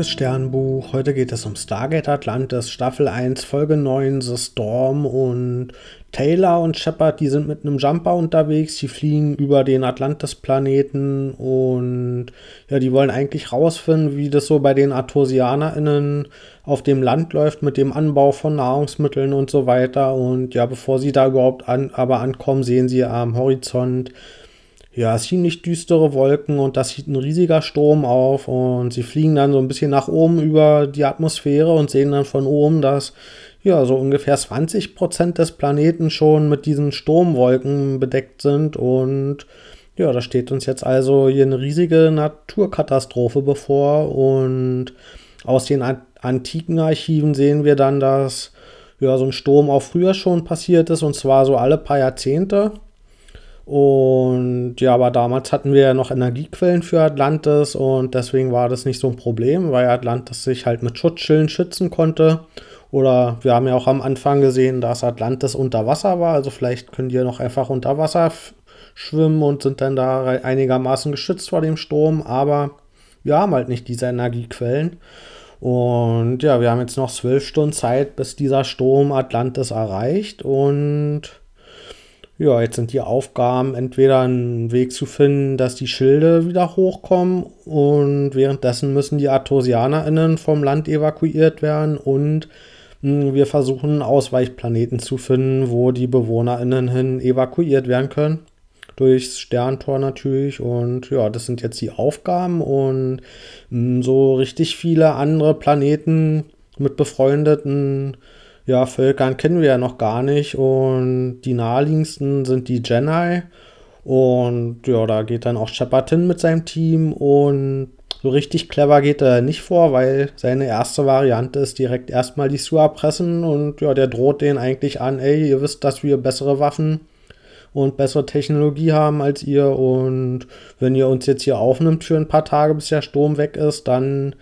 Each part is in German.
liebes Sternbuch. Heute geht es um Stargate Atlantis, Staffel 1, Folge 9, The Storm. Und Taylor und Shepard, die sind mit einem Jumper unterwegs. Die fliegen über den Atlantis-Planeten und ja, die wollen eigentlich rausfinden, wie das so bei den ArtosianerInnen auf dem Land läuft mit dem Anbau von Nahrungsmitteln und so weiter. Und ja, bevor sie da überhaupt an, aber ankommen, sehen sie am Horizont ja, ziemlich düstere Wolken und da sieht ein riesiger Sturm auf und sie fliegen dann so ein bisschen nach oben über die Atmosphäre und sehen dann von oben, dass ja so ungefähr 20 Prozent des Planeten schon mit diesen Sturmwolken bedeckt sind und ja, da steht uns jetzt also hier eine riesige Naturkatastrophe bevor und aus den antiken Archiven sehen wir dann, dass ja so ein Sturm auch früher schon passiert ist und zwar so alle paar Jahrzehnte. Und ja, aber damals hatten wir ja noch Energiequellen für Atlantis und deswegen war das nicht so ein Problem, weil Atlantis sich halt mit Schutzschilden schützen konnte. Oder wir haben ja auch am Anfang gesehen, dass Atlantis unter Wasser war. Also vielleicht können die noch einfach unter Wasser schwimmen und sind dann da einigermaßen geschützt vor dem Sturm. Aber wir haben halt nicht diese Energiequellen. Und ja, wir haben jetzt noch zwölf Stunden Zeit, bis dieser Sturm Atlantis erreicht. Und ja, jetzt sind die Aufgaben entweder einen Weg zu finden, dass die Schilde wieder hochkommen und währenddessen müssen die ArtosianerInnen vom Land evakuiert werden und mh, hm, wir versuchen Ausweichplaneten zu finden, wo die BewohnerInnen hin evakuiert werden können. Durchs Sterntor natürlich und ja, das sind jetzt die Aufgaben und mh, hm, so richtig viele andere Planeten mit befreundeten ja, Völkern kennen wir ja noch gar nicht und die naheliegendsten sind die Jedi und ja, da geht dann auch Shepard hin mit seinem Team und so richtig clever geht er nicht vor, weil seine erste Variante ist direkt erstmal die Sua pressen und ja, der droht denen eigentlich an, ey, ihr wisst, dass wir bessere Waffen und bessere Technologie haben als ihr und wenn ihr uns jetzt hier aufnimmt für ein paar Tage, bis der Sturm weg ist, dann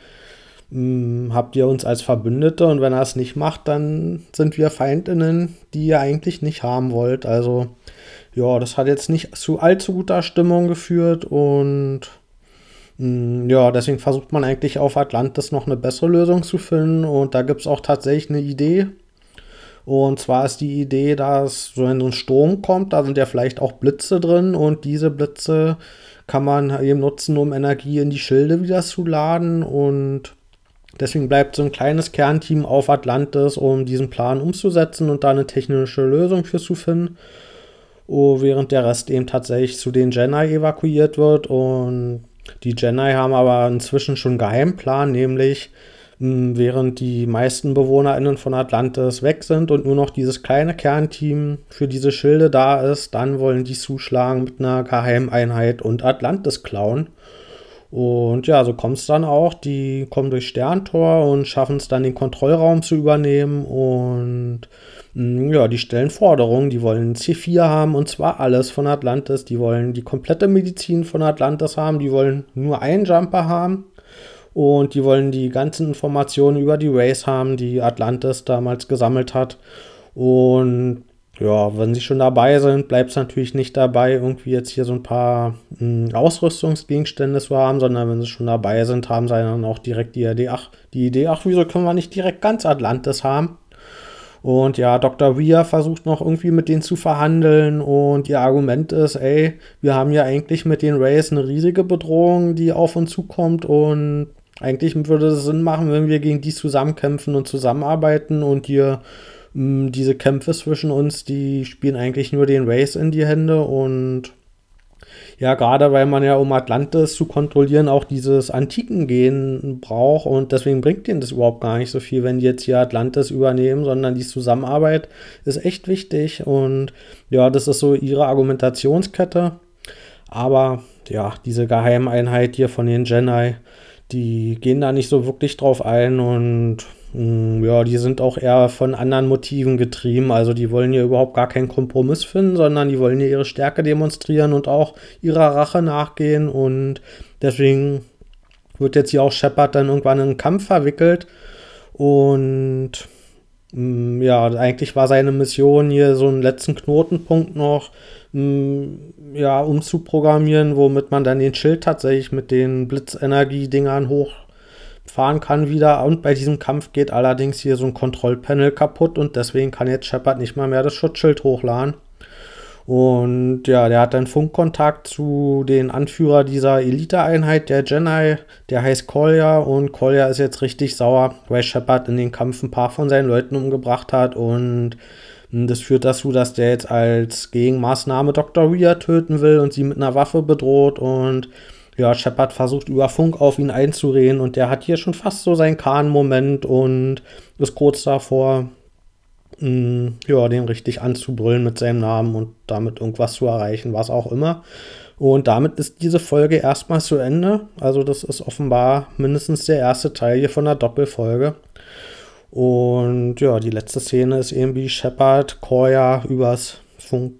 hm, habt ihr uns als Verbündete und wenn er es nicht macht, dann sind wir Feindinnen, die ihr eigentlich nicht haben wollt. Also ja, das hat jetzt nicht zu allzu guter Stimmung geführt und mh, hm, ja, deswegen versucht man eigentlich auf Atlantis noch eine bessere Lösung zu finden und da gibt es auch tatsächlich eine Idee. Und zwar ist die Idee, dass wenn so ein Sturm kommt, da sind ja vielleicht auch Blitze drin und diese Blitze kann man eben nutzen, um Energie in die Schilde wieder zu laden und Deswegen bleibt so ein kleines Kernteam auf Atlantis, um diesen Plan umzusetzen und da eine technische Lösung für zu finden. Oh, während der Rest eben tatsächlich zu den Jedi evakuiert wird. Und die Jedi haben aber inzwischen schon einen Geheimplan, nämlich hm, während die meisten BewohnerInnen von Atlantis weg sind und nur noch dieses kleine Kernteam für diese Schilde da ist, dann wollen die zuschlagen mit einer Geheimeinheit und Atlantis klauen. Und ja, so kommt es dann auch. Die kommen durch Sterntor und schaffen es dann, den Kontrollraum zu übernehmen. Und mm, ja, die stellen Forderungen. Die wollen C4 haben und zwar alles von Atlantis. Die wollen die komplette Medizin von Atlantis haben. Die wollen nur einen Jumper haben. Und die wollen die ganzen Informationen über die Race haben, die Atlantis damals gesammelt hat. Und ja, wenn sie schon dabei sind, bleibt es natürlich nicht dabei, irgendwie jetzt hier so ein paar mh, hm, Ausrüstungsgegenstände zu haben, sondern wenn sie schon dabei sind, haben sie dann auch direkt die Idee, ach, die Idee, ach, wieso können wir nicht direkt ganz Atlantis haben? Und ja, Dr. Weir versucht noch irgendwie mit denen zu verhandeln und ihr Argument ist, ey, wir haben ja eigentlich mit den Rays eine riesige Bedrohung, die auf uns zukommt und eigentlich würde es Sinn machen, wenn wir gegen die zusammenkämpfen und zusammenarbeiten und hier diese Kämpfe zwischen uns, die spielen eigentlich nur den Race in die Hände und ja, gerade weil man ja, um Atlantis zu kontrollieren, auch dieses antiken Gen braucht und deswegen bringt denen das überhaupt gar nicht so viel, wenn die jetzt hier Atlantis übernehmen, sondern die Zusammenarbeit ist echt wichtig und ja, das ist so ihre Argumentationskette. Aber ja, diese Geheimeinheit hier von den Jedi, die gehen da nicht so wirklich drauf ein und ja, die sind auch eher von anderen Motiven getrieben. Also die wollen hier überhaupt gar keinen Kompromiss finden, sondern die wollen hier ihre Stärke demonstrieren und auch ihrer Rache nachgehen. Und deswegen wird jetzt hier auch Shepard dann irgendwann in einen Kampf verwickelt. Und hm, ja, eigentlich war seine Mission hier so einen letzten Knotenpunkt noch hm, ja, umzuprogrammieren, womit man dann den Schild tatsächlich mit den Blitzenergie-Dingern hoch fahren kann wieder. Und bei diesem Kampf geht allerdings hier so ein Kontrollpanel kaputt und deswegen kann jetzt Shepard nicht mal mehr das Schutzschild hochladen. Und ja, der hat dann Funkkontakt zu den Anführer dieser Elite-Einheit, der Jedi, der heißt Kolja. Und Kolja ist jetzt richtig sauer, weil Shepard in den Kampf ein paar von seinen Leuten umgebracht hat. Und das führt dazu, dass der jetzt als Gegenmaßnahme Dr. Rhea töten will und sie mit einer Waffe bedroht. Und ja, Shepard versucht über Funk auf ihn einzureden. Und der hat hier schon fast so seinen Kahn-Moment und ist kurz davor, mh, ja, den richtig anzubrüllen mit seinem Namen und damit irgendwas zu erreichen, was auch immer. Und damit ist diese Folge erstmal zu Ende. Also das ist offenbar mindestens der erste Teil hier von der Doppelfolge. Und ja, die letzte Szene ist eben wie Shepard Koya übers Funk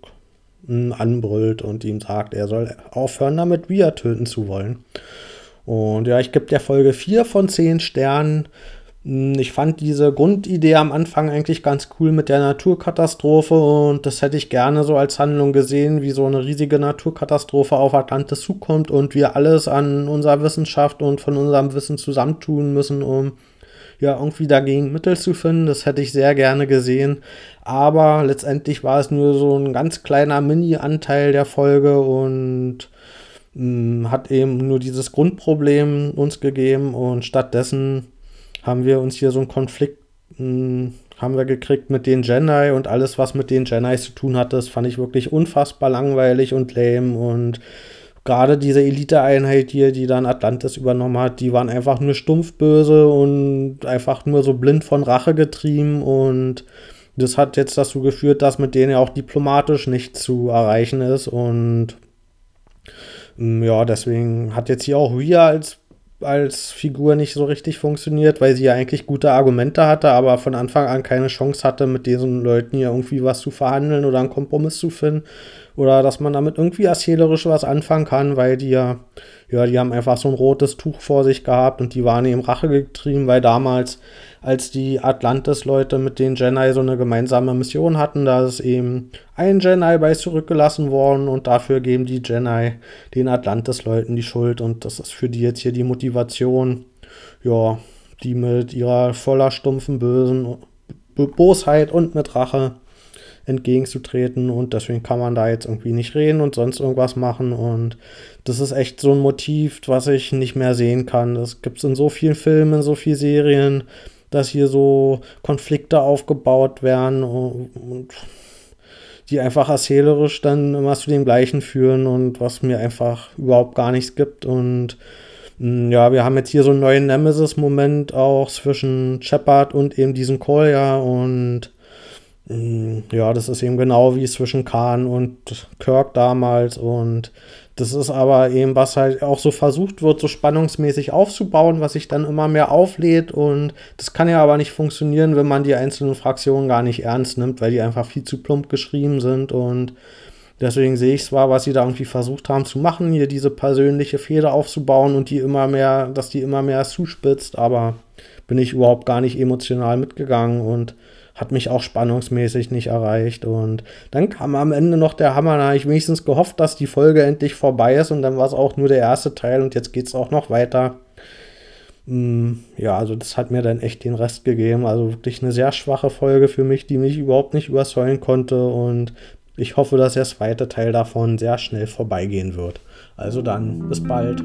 anbrüllt und ihm sagt, er soll aufhören, damit Via töten zu wollen. Und ja, ich gebe der Folge 4 von 10 Sternen. Hm, ich fand diese Grundidee am Anfang eigentlich ganz cool mit der Naturkatastrophe und das hätte ich gerne so als Handlung gesehen, wie so eine riesige Naturkatastrophe auf Atlantis zukommt und wir alles an unserer Wissenschaft und von unserem Wissen zusammentun müssen, um ja irgendwie dagegen Mittel zu finden. Das hätte ich sehr gerne gesehen. Aber letztendlich war es nur so ein ganz kleiner Mini-Anteil der Folge und mh, hm, hat eben nur dieses Grundproblem uns gegeben und stattdessen haben wir uns hier so einen Konflikt mh, hm, haben wir gekriegt mit den Jedi und alles, was mit den Jedi zu tun hatte, das fand ich wirklich unfassbar langweilig und lame und gerade diese Elite-Einheit hier, die dann Atlantis übernommen hat, die waren einfach nur stumpf böse und einfach nur so blind von Rache getrieben und das hat jetzt dazu geführt, dass mit denen ja auch diplomatisch nicht zu erreichen ist und hm, ja, deswegen hat jetzt hier auch Ria als als Figur nicht so richtig funktioniert, weil sie ja eigentlich gute Argumente hatte, aber von Anfang an keine Chance hatte, mit diesen Leuten hier irgendwie was zu verhandeln oder einen Kompromiss zu finden. Oder dass man damit irgendwie erzählerisch was anfangen kann, weil die ja, ja, die haben einfach so ein rotes Tuch vor sich gehabt und die waren eben Rache getrieben, weil damals, als die Atlantis-Leute mit den Jedi so eine gemeinsame Mission hatten, da ist eben ein Jedi bei zurückgelassen worden und dafür geben die Jedi den Atlantis-Leuten die Schuld und das ist für die jetzt hier die Motivation, ja, die mit ihrer voller stumpfen Bösen Bosheit und mit Rache entgegenzutreten und deswegen kann man da jetzt irgendwie nicht reden und sonst irgendwas machen und das ist echt so ein Motiv, was ich nicht mehr sehen kann. Das gibt es in so vielen Filmen, in so vielen Serien, dass hier so Konflikte aufgebaut werden und, und die einfach erzählerisch dann immer zu dem Gleichen führen und was mir einfach überhaupt gar nichts gibt und mm, ja, wir haben jetzt hier so einen neuen Nemesis-Moment auch zwischen Shepard und eben diesem Kolja und ja, das ist eben genau wie zwischen Khan und Kirk damals und das ist aber eben, was halt auch so versucht wird, so spannungsmäßig aufzubauen, was sich dann immer mehr auflädt und das kann ja aber nicht funktionieren, wenn man die einzelnen Fraktionen gar nicht ernst nimmt, weil die einfach viel zu plump geschrieben sind und deswegen sehe ich zwar, was sie da irgendwie versucht haben zu machen, hier diese persönliche Feder aufzubauen und die immer mehr, dass die immer mehr zuspitzt, aber bin ich überhaupt gar nicht emotional mitgegangen und hat mich auch spannungsmäßig nicht erreicht. Und dann kam am Ende noch der Hammer. Da habe ich wenigstens gehofft, dass die Folge endlich vorbei ist. Und dann war es auch nur der erste Teil und jetzt geht es auch noch weiter. Mm, ja, also das hat mir dann echt den Rest gegeben. Also wirklich eine sehr schwache Folge für mich, die mich überhaupt nicht überzeugen konnte. Und ich hoffe, dass der zweite Teil davon sehr schnell vorbeigehen wird. Also dann, bis bald.